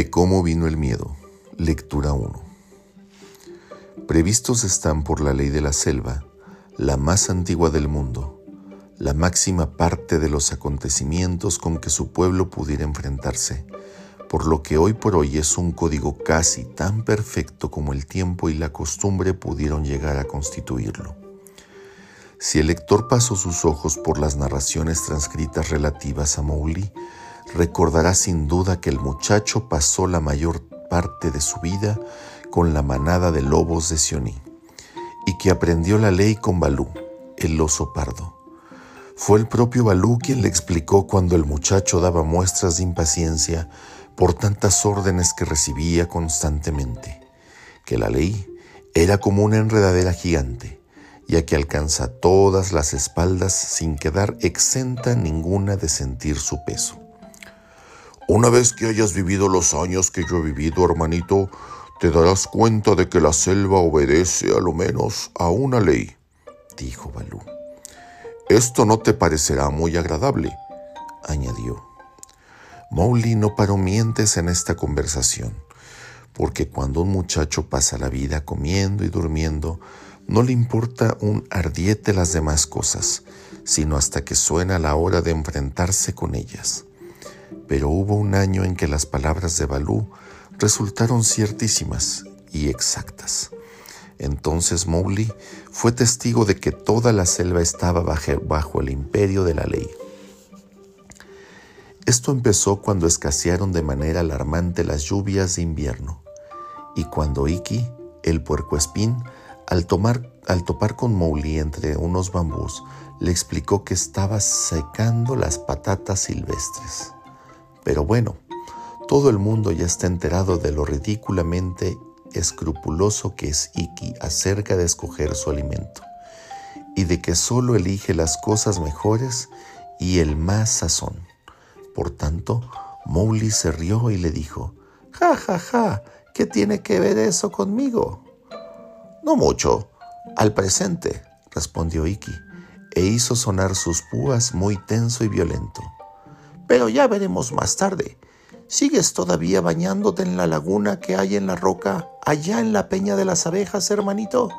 De cómo vino el miedo. Lectura 1. Previstos están por la ley de la selva, la más antigua del mundo, la máxima parte de los acontecimientos con que su pueblo pudiera enfrentarse, por lo que hoy por hoy es un código casi tan perfecto como el tiempo y la costumbre pudieron llegar a constituirlo. Si el lector pasó sus ojos por las narraciones transcritas relativas a Mowgli, recordará sin duda que el muchacho pasó la mayor parte de su vida con la manada de lobos de Sioní y que aprendió la ley con Balú, el oso pardo. Fue el propio Balú quien le explicó cuando el muchacho daba muestras de impaciencia por tantas órdenes que recibía constantemente, que la ley era como una enredadera gigante, ya que alcanza todas las espaldas sin quedar exenta ninguna de sentir su peso. Una vez que hayas vivido los años que yo he vivido, hermanito, te darás cuenta de que la selva obedece a lo menos a una ley, dijo Balú. Esto no te parecerá muy agradable, añadió. Mowgli no paró mientes en esta conversación, porque cuando un muchacho pasa la vida comiendo y durmiendo, no le importa un ardiete las demás cosas, sino hasta que suena la hora de enfrentarse con ellas pero hubo un año en que las palabras de Balú resultaron ciertísimas y exactas. Entonces Mowgli fue testigo de que toda la selva estaba bajo el imperio de la ley. Esto empezó cuando escasearon de manera alarmante las lluvias de invierno y cuando Iki, el puercoespín, al, al topar con Mowgli entre unos bambús, le explicó que estaba secando las patatas silvestres. Pero bueno, todo el mundo ya está enterado de lo ridículamente escrupuloso que es Iki acerca de escoger su alimento y de que solo elige las cosas mejores y el más sazón. Por tanto, Mowgli se rió y le dijo, Ja, ja, ja, ¿qué tiene que ver eso conmigo? No mucho, al presente, respondió Iki, e hizo sonar sus púas muy tenso y violento. Pero ya veremos más tarde. ¿Sigues todavía bañándote en la laguna que hay en la roca, allá en la peña de las abejas, hermanito?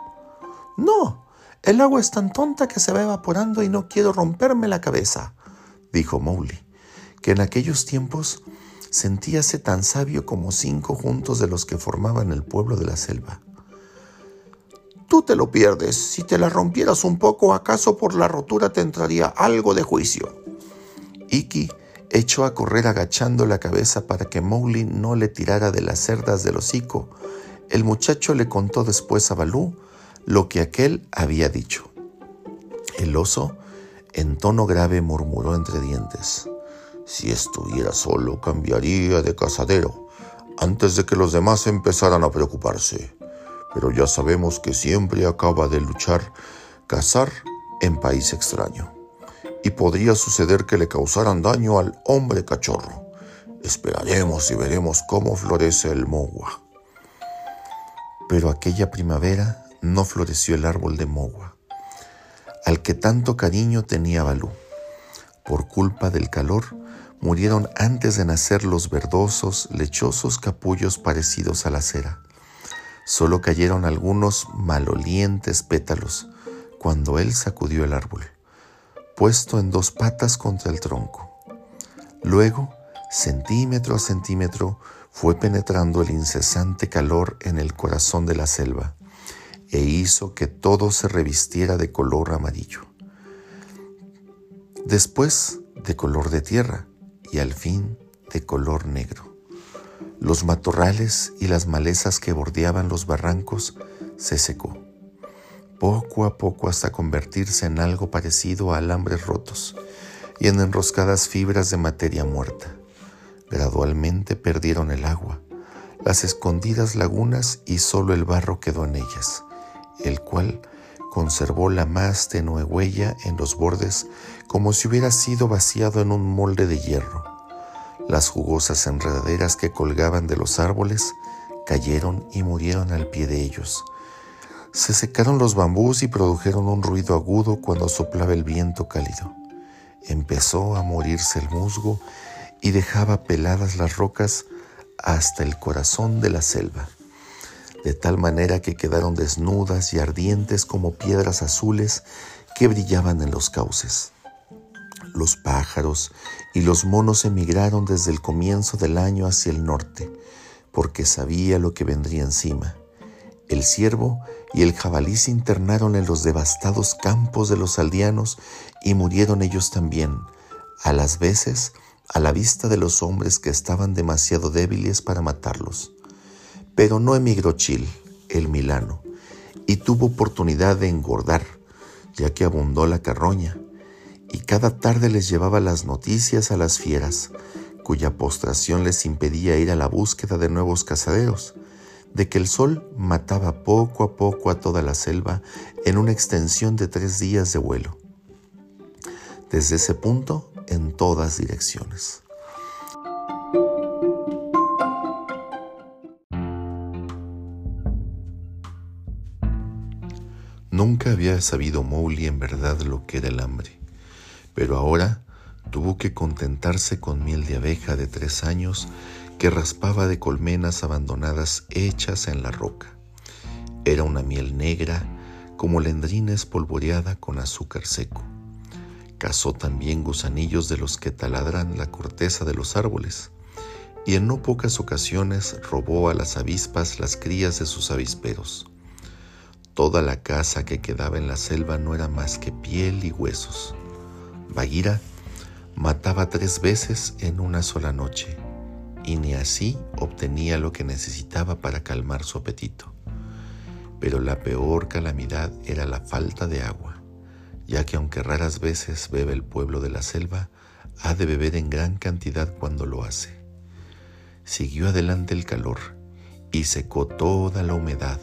No, el agua es tan tonta que se va evaporando y no quiero romperme la cabeza, dijo Mowgli, que en aquellos tiempos sentíase tan sabio como cinco juntos de los que formaban el pueblo de la selva. Tú te lo pierdes. Si te la rompieras un poco, acaso por la rotura te entraría algo de juicio. Iki echó a correr agachando la cabeza para que Mowgli no le tirara de las cerdas del hocico. El muchacho le contó después a Balú lo que aquel había dicho. El oso, en tono grave, murmuró entre dientes. Si estuviera solo, cambiaría de cazadero, antes de que los demás empezaran a preocuparse. Pero ya sabemos que siempre acaba de luchar cazar en país extraño y podría suceder que le causaran daño al hombre cachorro. Esperaremos y veremos cómo florece el mogua. Pero aquella primavera no floreció el árbol de mogua, al que tanto cariño tenía Balú. Por culpa del calor, murieron antes de nacer los verdosos, lechosos capullos parecidos a la cera. Solo cayeron algunos malolientes pétalos cuando él sacudió el árbol puesto en dos patas contra el tronco. Luego, centímetro a centímetro, fue penetrando el incesante calor en el corazón de la selva e hizo que todo se revistiera de color amarillo. Después de color de tierra y al fin de color negro. Los matorrales y las malezas que bordeaban los barrancos se secó poco a poco hasta convertirse en algo parecido a alambres rotos y en enroscadas fibras de materia muerta. Gradualmente perdieron el agua, las escondidas lagunas y solo el barro quedó en ellas, el cual conservó la más tenue huella en los bordes como si hubiera sido vaciado en un molde de hierro. Las jugosas enredaderas que colgaban de los árboles cayeron y murieron al pie de ellos, se secaron los bambús y produjeron un ruido agudo cuando soplaba el viento cálido. Empezó a morirse el musgo y dejaba peladas las rocas hasta el corazón de la selva, de tal manera que quedaron desnudas y ardientes como piedras azules que brillaban en los cauces. Los pájaros y los monos emigraron desde el comienzo del año hacia el norte, porque sabía lo que vendría encima. El ciervo y el jabalí se internaron en los devastados campos de los aldeanos y murieron ellos también, a las veces a la vista de los hombres que estaban demasiado débiles para matarlos. Pero no emigró Chil, el milano, y tuvo oportunidad de engordar, ya que abundó la carroña, y cada tarde les llevaba las noticias a las fieras, cuya postración les impedía ir a la búsqueda de nuevos cazaderos, de que el sol mataba poco a poco a toda la selva en una extensión de tres días de vuelo. Desde ese punto, en todas direcciones. Nunca había sabido Mowgli en verdad lo que era el hambre, pero ahora tuvo que contentarse con miel de abeja de tres años que raspaba de colmenas abandonadas hechas en la roca. Era una miel negra como lendrina espolvoreada con azúcar seco. Cazó también gusanillos de los que taladran la corteza de los árboles, y en no pocas ocasiones robó a las avispas las crías de sus avisperos. Toda la casa que quedaba en la selva no era más que piel y huesos. Bagheera mataba tres veces en una sola noche, y ni así obtenía lo que necesitaba para calmar su apetito. Pero la peor calamidad era la falta de agua ya que aunque raras veces bebe el pueblo de la selva, ha de beber en gran cantidad cuando lo hace. Siguió adelante el calor y secó toda la humedad,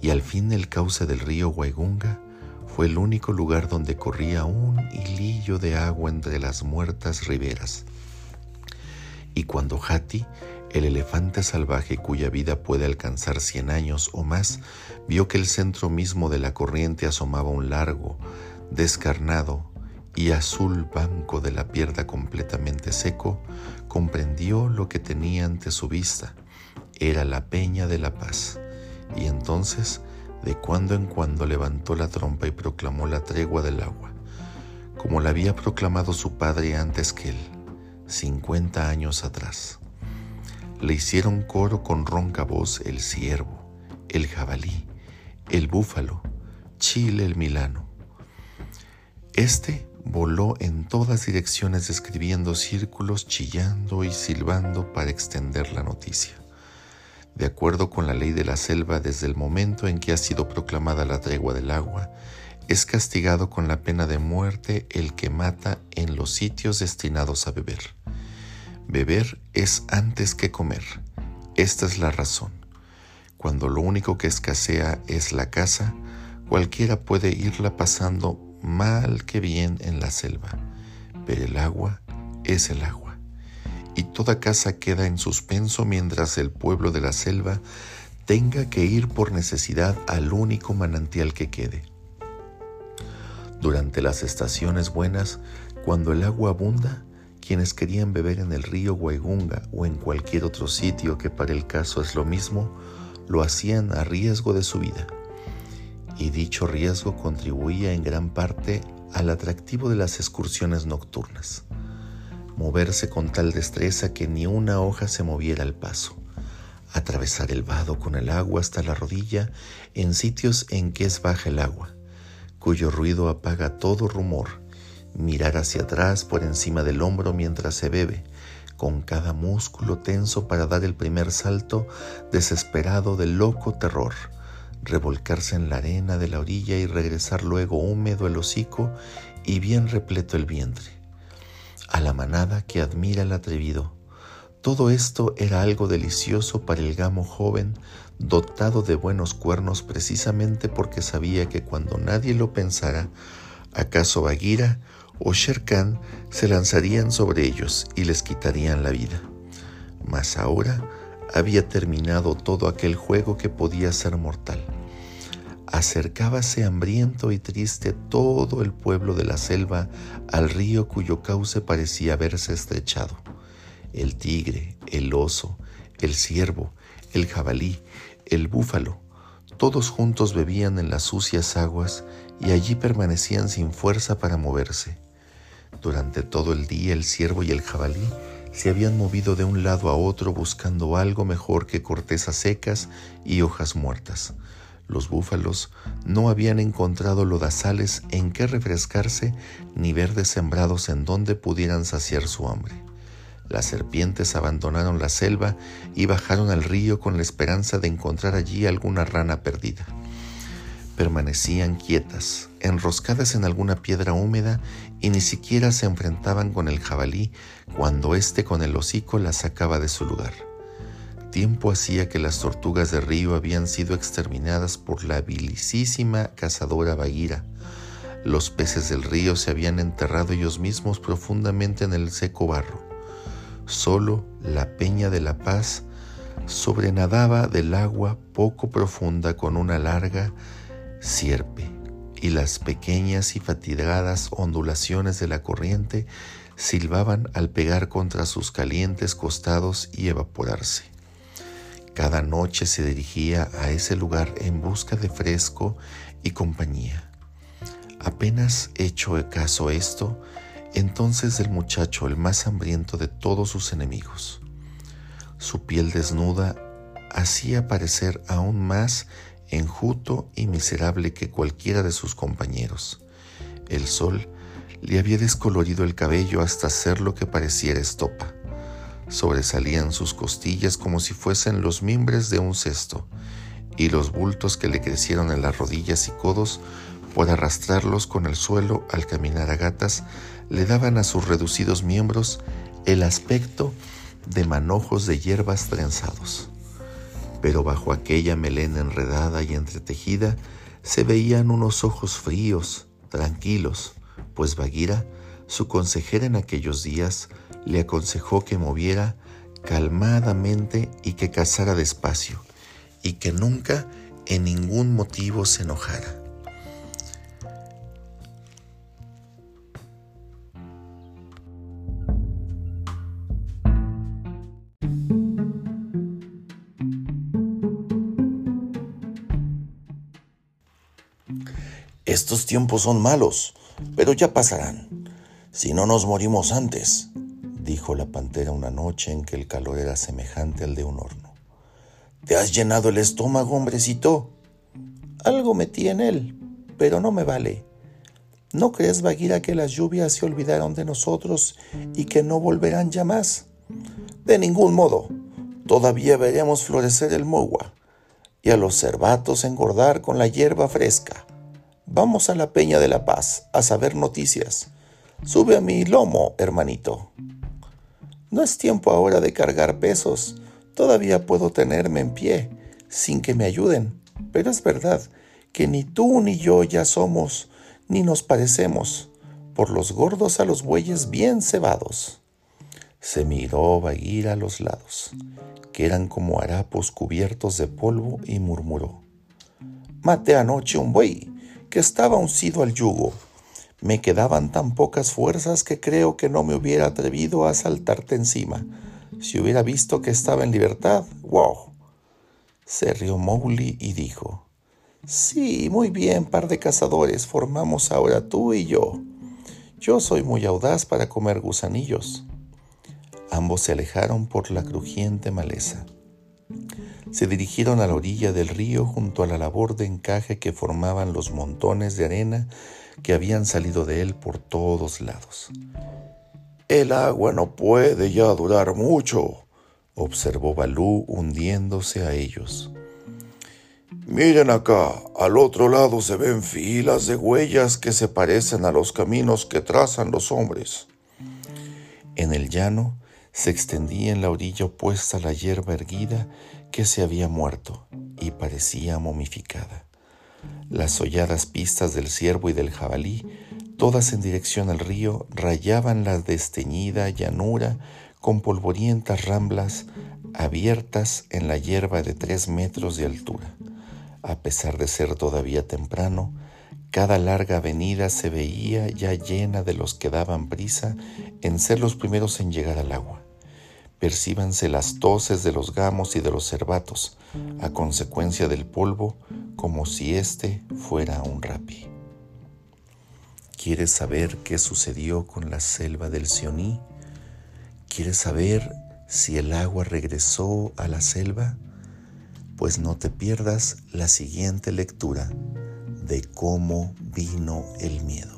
y al fin el cauce del río Guaigunga fue el único lugar donde corría un hilillo de agua entre las muertas riberas. Y cuando Hati el elefante salvaje cuya vida puede alcanzar cien años o más vio que el centro mismo de la corriente asomaba un largo, descarnado y azul banco de la pierda completamente seco, comprendió lo que tenía ante su vista. Era la peña de la paz. Y entonces, de cuando en cuando levantó la trompa y proclamó la tregua del agua, como la había proclamado su padre antes que él, cincuenta años atrás. Le hicieron coro con ronca voz el ciervo, el jabalí, el búfalo, Chile el milano. Este voló en todas direcciones describiendo círculos, chillando y silbando para extender la noticia. De acuerdo con la ley de la selva, desde el momento en que ha sido proclamada la tregua del agua, es castigado con la pena de muerte el que mata en los sitios destinados a beber. Beber es antes que comer. Esta es la razón. Cuando lo único que escasea es la casa, cualquiera puede irla pasando mal que bien en la selva, pero el agua es el agua. Y toda casa queda en suspenso mientras el pueblo de la selva tenga que ir por necesidad al único manantial que quede. Durante las estaciones buenas, cuando el agua abunda, quienes querían beber en el río Guaigunga o en cualquier otro sitio que para el caso es lo mismo, lo hacían a riesgo de su vida. Y dicho riesgo contribuía en gran parte al atractivo de las excursiones nocturnas. Moverse con tal destreza que ni una hoja se moviera al paso. Atravesar el vado con el agua hasta la rodilla en sitios en que es baja el agua, cuyo ruido apaga todo rumor mirar hacia atrás por encima del hombro mientras se bebe, con cada músculo tenso para dar el primer salto desesperado de loco terror, revolcarse en la arena de la orilla y regresar luego húmedo el hocico y bien repleto el vientre. A la manada que admira el atrevido. Todo esto era algo delicioso para el gamo joven, dotado de buenos cuernos precisamente porque sabía que cuando nadie lo pensara, acaso Bagheera o Sher Khan se lanzarían sobre ellos y les quitarían la vida. Mas ahora había terminado todo aquel juego que podía ser mortal. Acercábase hambriento y triste todo el pueblo de la selva al río cuyo cauce parecía haberse estrechado. El tigre, el oso, el ciervo, el jabalí, el búfalo, todos juntos bebían en las sucias aguas y allí permanecían sin fuerza para moverse. Durante todo el día el ciervo y el jabalí se habían movido de un lado a otro buscando algo mejor que cortezas secas y hojas muertas. Los búfalos no habían encontrado lodazales en que refrescarse ni verdes sembrados en donde pudieran saciar su hambre. Las serpientes abandonaron la selva y bajaron al río con la esperanza de encontrar allí alguna rana perdida. Permanecían quietas, enroscadas en alguna piedra húmeda y ni siquiera se enfrentaban con el jabalí cuando éste con el hocico las sacaba de su lugar. Tiempo hacía que las tortugas de río habían sido exterminadas por la vilicísima cazadora Baguira. Los peces del río se habían enterrado ellos mismos profundamente en el seco barro. Solo la peña de la paz sobrenadaba del agua poco profunda con una larga sierpe, y las pequeñas y fatigadas ondulaciones de la corriente silbaban al pegar contra sus calientes costados y evaporarse. Cada noche se dirigía a ese lugar en busca de fresco y compañía. Apenas hecho caso esto, entonces el muchacho, el más hambriento de todos sus enemigos, su piel desnuda hacía parecer aún más enjuto y miserable que cualquiera de sus compañeros. El sol le había descolorido el cabello hasta hacer lo que pareciera estopa. Sobresalían sus costillas como si fuesen los mimbres de un cesto, y los bultos que le crecieron en las rodillas y codos por arrastrarlos con el suelo al caminar a gatas le daban a sus reducidos miembros el aspecto de manojos de hierbas trenzados. Pero bajo aquella melena enredada y entretejida se veían unos ojos fríos, tranquilos, pues Baguira, su consejera en aquellos días, le aconsejó que moviera calmadamente y que cazara despacio, y que nunca en ningún motivo se enojara. Estos tiempos son malos, pero ya pasarán. Si no nos morimos antes, dijo la pantera una noche en que el calor era semejante al de un horno. ¿Te has llenado el estómago, hombrecito? Algo metí en él, pero no me vale. ¿No crees, Baguira, que las lluvias se olvidaron de nosotros y que no volverán ya más? De ningún modo. Todavía veremos florecer el mogua y a los cervatos engordar con la hierba fresca. Vamos a la Peña de la Paz a saber noticias. Sube a mi lomo, hermanito. No es tiempo ahora de cargar pesos. Todavía puedo tenerme en pie, sin que me ayuden. Pero es verdad que ni tú ni yo ya somos, ni nos parecemos, por los gordos a los bueyes bien cebados. Se miró Baguira a los lados, que eran como harapos cubiertos de polvo, y murmuró. Maté anoche un buey que estaba uncido al yugo. Me quedaban tan pocas fuerzas que creo que no me hubiera atrevido a saltarte encima. Si hubiera visto que estaba en libertad, wow. Se rió Mowgli y dijo, Sí, muy bien, par de cazadores, formamos ahora tú y yo. Yo soy muy audaz para comer gusanillos. Ambos se alejaron por la crujiente maleza se dirigieron a la orilla del río junto a la labor de encaje que formaban los montones de arena que habían salido de él por todos lados. El agua no puede ya durar mucho, observó Balú hundiéndose a ellos. Miren acá, al otro lado se ven filas de huellas que se parecen a los caminos que trazan los hombres. En el llano se extendía en la orilla opuesta la hierba erguida que se había muerto y parecía momificada. Las holladas pistas del ciervo y del jabalí, todas en dirección al río, rayaban la desteñida llanura con polvorientas ramblas abiertas en la hierba de tres metros de altura. A pesar de ser todavía temprano, cada larga avenida se veía ya llena de los que daban prisa en ser los primeros en llegar al agua percíbanse las toses de los gamos y de los cervatos, a consecuencia del polvo, como si éste fuera un rapi. ¿Quieres saber qué sucedió con la selva del Sioní? ¿Quieres saber si el agua regresó a la selva? Pues no te pierdas la siguiente lectura de cómo vino el miedo.